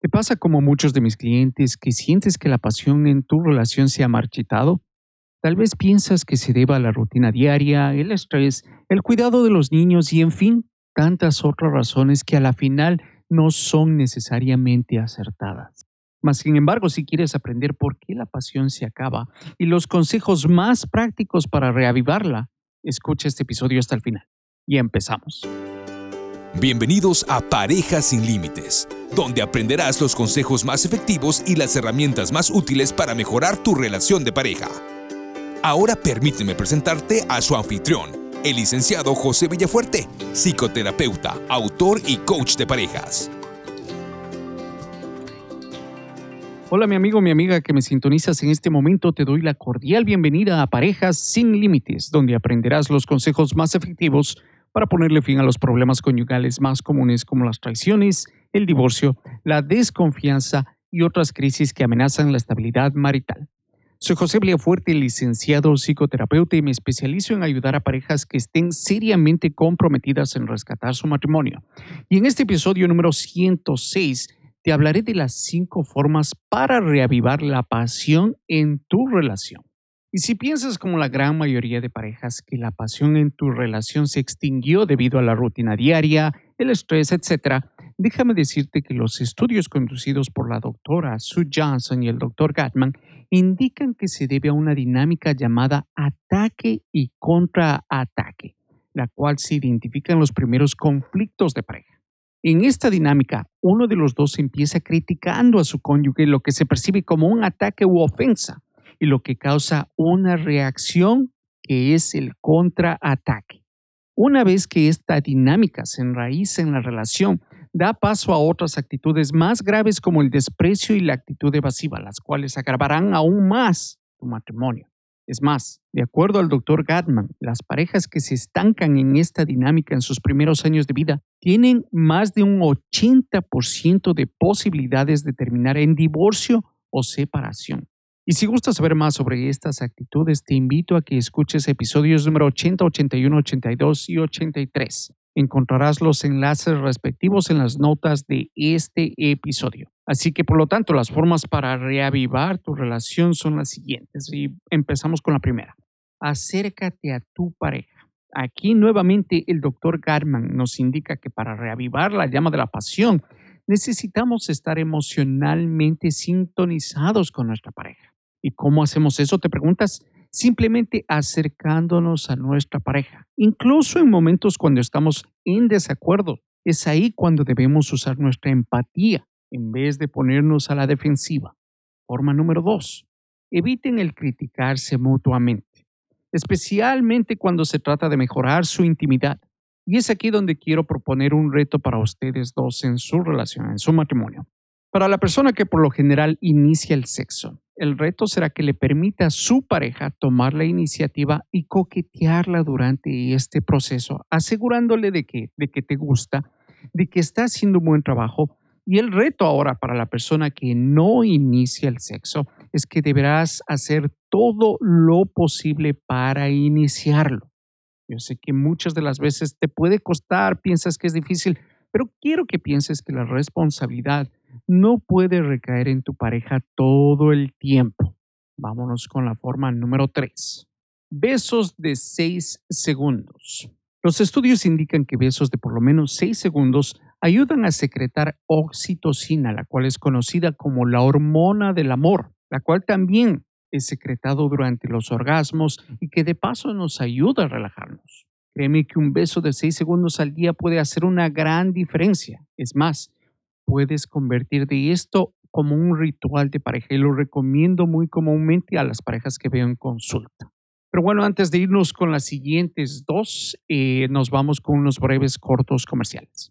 ¿Te pasa como muchos de mis clientes que sientes que la pasión en tu relación se ha marchitado? Tal vez piensas que se deba a la rutina diaria, el estrés, el cuidado de los niños y en fin, tantas otras razones que a la final no son necesariamente acertadas. Mas, sin embargo, si quieres aprender por qué la pasión se acaba y los consejos más prácticos para reavivarla, escucha este episodio hasta el final. Y empezamos. Bienvenidos a Parejas sin Límites, donde aprenderás los consejos más efectivos y las herramientas más útiles para mejorar tu relación de pareja. Ahora permíteme presentarte a su anfitrión, el licenciado José Villafuerte, psicoterapeuta, autor y coach de parejas. Hola mi amigo, mi amiga que me sintonizas en este momento, te doy la cordial bienvenida a Parejas sin Límites, donde aprenderás los consejos más efectivos para ponerle fin a los problemas conyugales más comunes como las traiciones, el divorcio, la desconfianza y otras crisis que amenazan la estabilidad marital. Soy José Fuerte, licenciado psicoterapeuta y me especializo en ayudar a parejas que estén seriamente comprometidas en rescatar su matrimonio. Y en este episodio número 106 te hablaré de las cinco formas para reavivar la pasión en tu relación. Y si piensas como la gran mayoría de parejas que la pasión en tu relación se extinguió debido a la rutina diaria, el estrés, etc., déjame decirte que los estudios conducidos por la doctora Sue Johnson y el doctor Gatman indican que se debe a una dinámica llamada ataque y contraataque, la cual se identifica en los primeros conflictos de pareja. En esta dinámica, uno de los dos empieza criticando a su cónyuge lo que se percibe como un ataque u ofensa y lo que causa una reacción que es el contraataque. Una vez que esta dinámica se enraiza en la relación, da paso a otras actitudes más graves como el desprecio y la actitud evasiva, las cuales agravarán aún más tu matrimonio. Es más, de acuerdo al doctor Gatman, las parejas que se estancan en esta dinámica en sus primeros años de vida tienen más de un 80% de posibilidades de terminar en divorcio o separación. Y si gustas saber más sobre estas actitudes, te invito a que escuches episodios número 80, 81, 82 y 83. Encontrarás los enlaces respectivos en las notas de este episodio. Así que, por lo tanto, las formas para reavivar tu relación son las siguientes. Y empezamos con la primera. Acércate a tu pareja. Aquí nuevamente el doctor Garman nos indica que para reavivar la llama de la pasión necesitamos estar emocionalmente sintonizados con nuestra pareja. ¿Y cómo hacemos eso? Te preguntas, simplemente acercándonos a nuestra pareja, incluso en momentos cuando estamos en desacuerdo. Es ahí cuando debemos usar nuestra empatía en vez de ponernos a la defensiva. Forma número dos, eviten el criticarse mutuamente, especialmente cuando se trata de mejorar su intimidad. Y es aquí donde quiero proponer un reto para ustedes dos en su relación, en su matrimonio. Para la persona que por lo general inicia el sexo, el reto será que le permita a su pareja tomar la iniciativa y coquetearla durante este proceso, asegurándole de que, de que te gusta, de que está haciendo un buen trabajo. Y el reto ahora para la persona que no inicia el sexo es que deberás hacer todo lo posible para iniciarlo. Yo sé que muchas de las veces te puede costar, piensas que es difícil, pero quiero que pienses que la responsabilidad no puede recaer en tu pareja todo el tiempo. Vámonos con la forma número 3. Besos de 6 segundos. Los estudios indican que besos de por lo menos 6 segundos ayudan a secretar oxitocina, la cual es conocida como la hormona del amor, la cual también es secretado durante los orgasmos y que de paso nos ayuda a relajarnos. Créeme que un beso de 6 segundos al día puede hacer una gran diferencia. Es más, puedes convertir de esto como un ritual de pareja y lo recomiendo muy comúnmente a las parejas que veo en consulta. Pero bueno, antes de irnos con las siguientes dos, eh, nos vamos con unos breves cortos comerciales.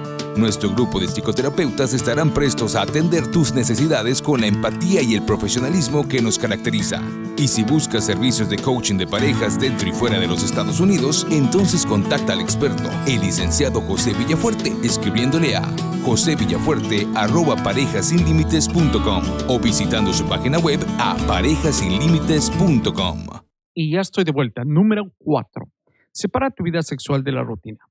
Nuestro grupo de psicoterapeutas estarán prestos a atender tus necesidades con la empatía y el profesionalismo que nos caracteriza. Y si buscas servicios de coaching de parejas dentro y fuera de los Estados Unidos, entonces contacta al experto, el licenciado José Villafuerte, escribiéndole a josevillafuerte.parejasinlimites.com o visitando su página web a parejasinlimites.com. Y ya estoy de vuelta. Número 4. Separa tu vida sexual de la rutina.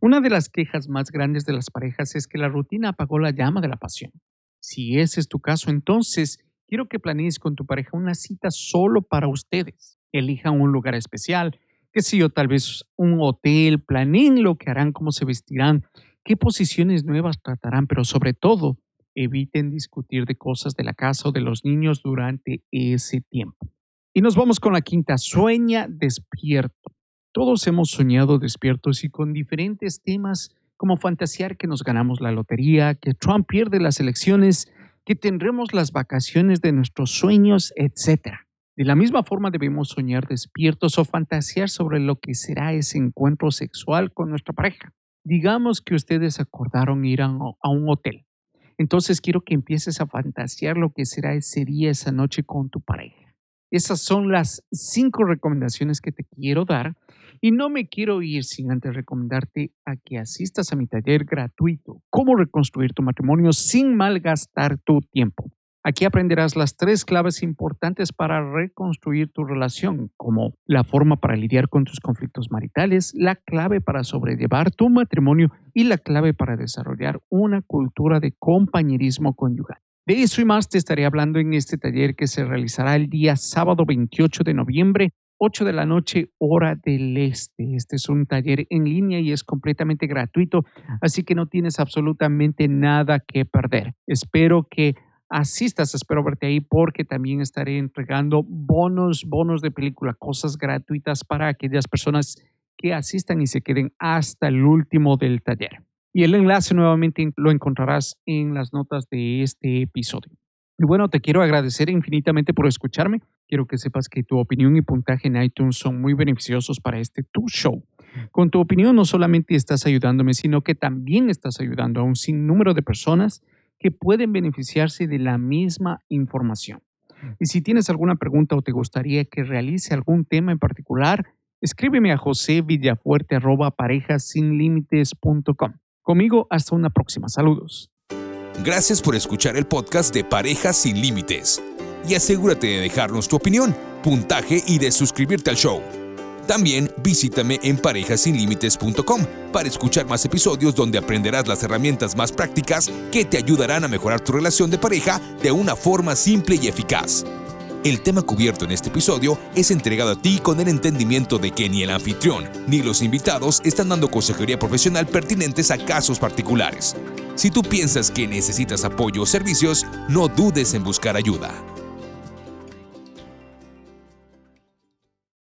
Una de las quejas más grandes de las parejas es que la rutina apagó la llama de la pasión. Si ese es tu caso, entonces quiero que planees con tu pareja una cita solo para ustedes. Elijan un lugar especial, que sé yo, tal vez un hotel, planeen lo que harán, cómo se vestirán, qué posiciones nuevas tratarán, pero sobre todo, eviten discutir de cosas de la casa o de los niños durante ese tiempo. Y nos vamos con la quinta, sueña despierto. Todos hemos soñado despiertos y con diferentes temas como fantasear que nos ganamos la lotería, que Trump pierde las elecciones, que tendremos las vacaciones de nuestros sueños, etc. De la misma forma debemos soñar despiertos o fantasear sobre lo que será ese encuentro sexual con nuestra pareja. Digamos que ustedes acordaron ir a un hotel. Entonces quiero que empieces a fantasear lo que será ese día, esa noche con tu pareja. Esas son las cinco recomendaciones que te quiero dar y no me quiero ir sin antes recomendarte a que asistas a mi taller gratuito, cómo reconstruir tu matrimonio sin malgastar tu tiempo. Aquí aprenderás las tres claves importantes para reconstruir tu relación, como la forma para lidiar con tus conflictos maritales, la clave para sobrellevar tu matrimonio y la clave para desarrollar una cultura de compañerismo conyugal. De eso y más te estaré hablando en este taller que se realizará el día sábado 28 de noviembre, 8 de la noche, hora del este. Este es un taller en línea y es completamente gratuito, así que no tienes absolutamente nada que perder. Espero que asistas, espero verte ahí porque también estaré entregando bonos, bonos de película, cosas gratuitas para aquellas personas que asistan y se queden hasta el último del taller. Y el enlace nuevamente lo encontrarás en las notas de este episodio. Y bueno, te quiero agradecer infinitamente por escucharme. Quiero que sepas que tu opinión y puntaje en iTunes son muy beneficiosos para este Tu Show. Con tu opinión no solamente estás ayudándome, sino que también estás ayudando a un sinnúmero de personas que pueden beneficiarse de la misma información. Y si tienes alguna pregunta o te gustaría que realice algún tema en particular, escríbeme a josevillafuerte.parejasinlimites.com. Conmigo hasta una próxima. Saludos. Gracias por escuchar el podcast de Parejas sin Límites. Y asegúrate de dejarnos tu opinión, puntaje y de suscribirte al show. También visítame en parejasinlimites.com para escuchar más episodios donde aprenderás las herramientas más prácticas que te ayudarán a mejorar tu relación de pareja de una forma simple y eficaz. El tema cubierto en este episodio es entregado a ti con el entendimiento de que ni el anfitrión ni los invitados están dando consejería profesional pertinentes a casos particulares. Si tú piensas que necesitas apoyo o servicios, no dudes en buscar ayuda.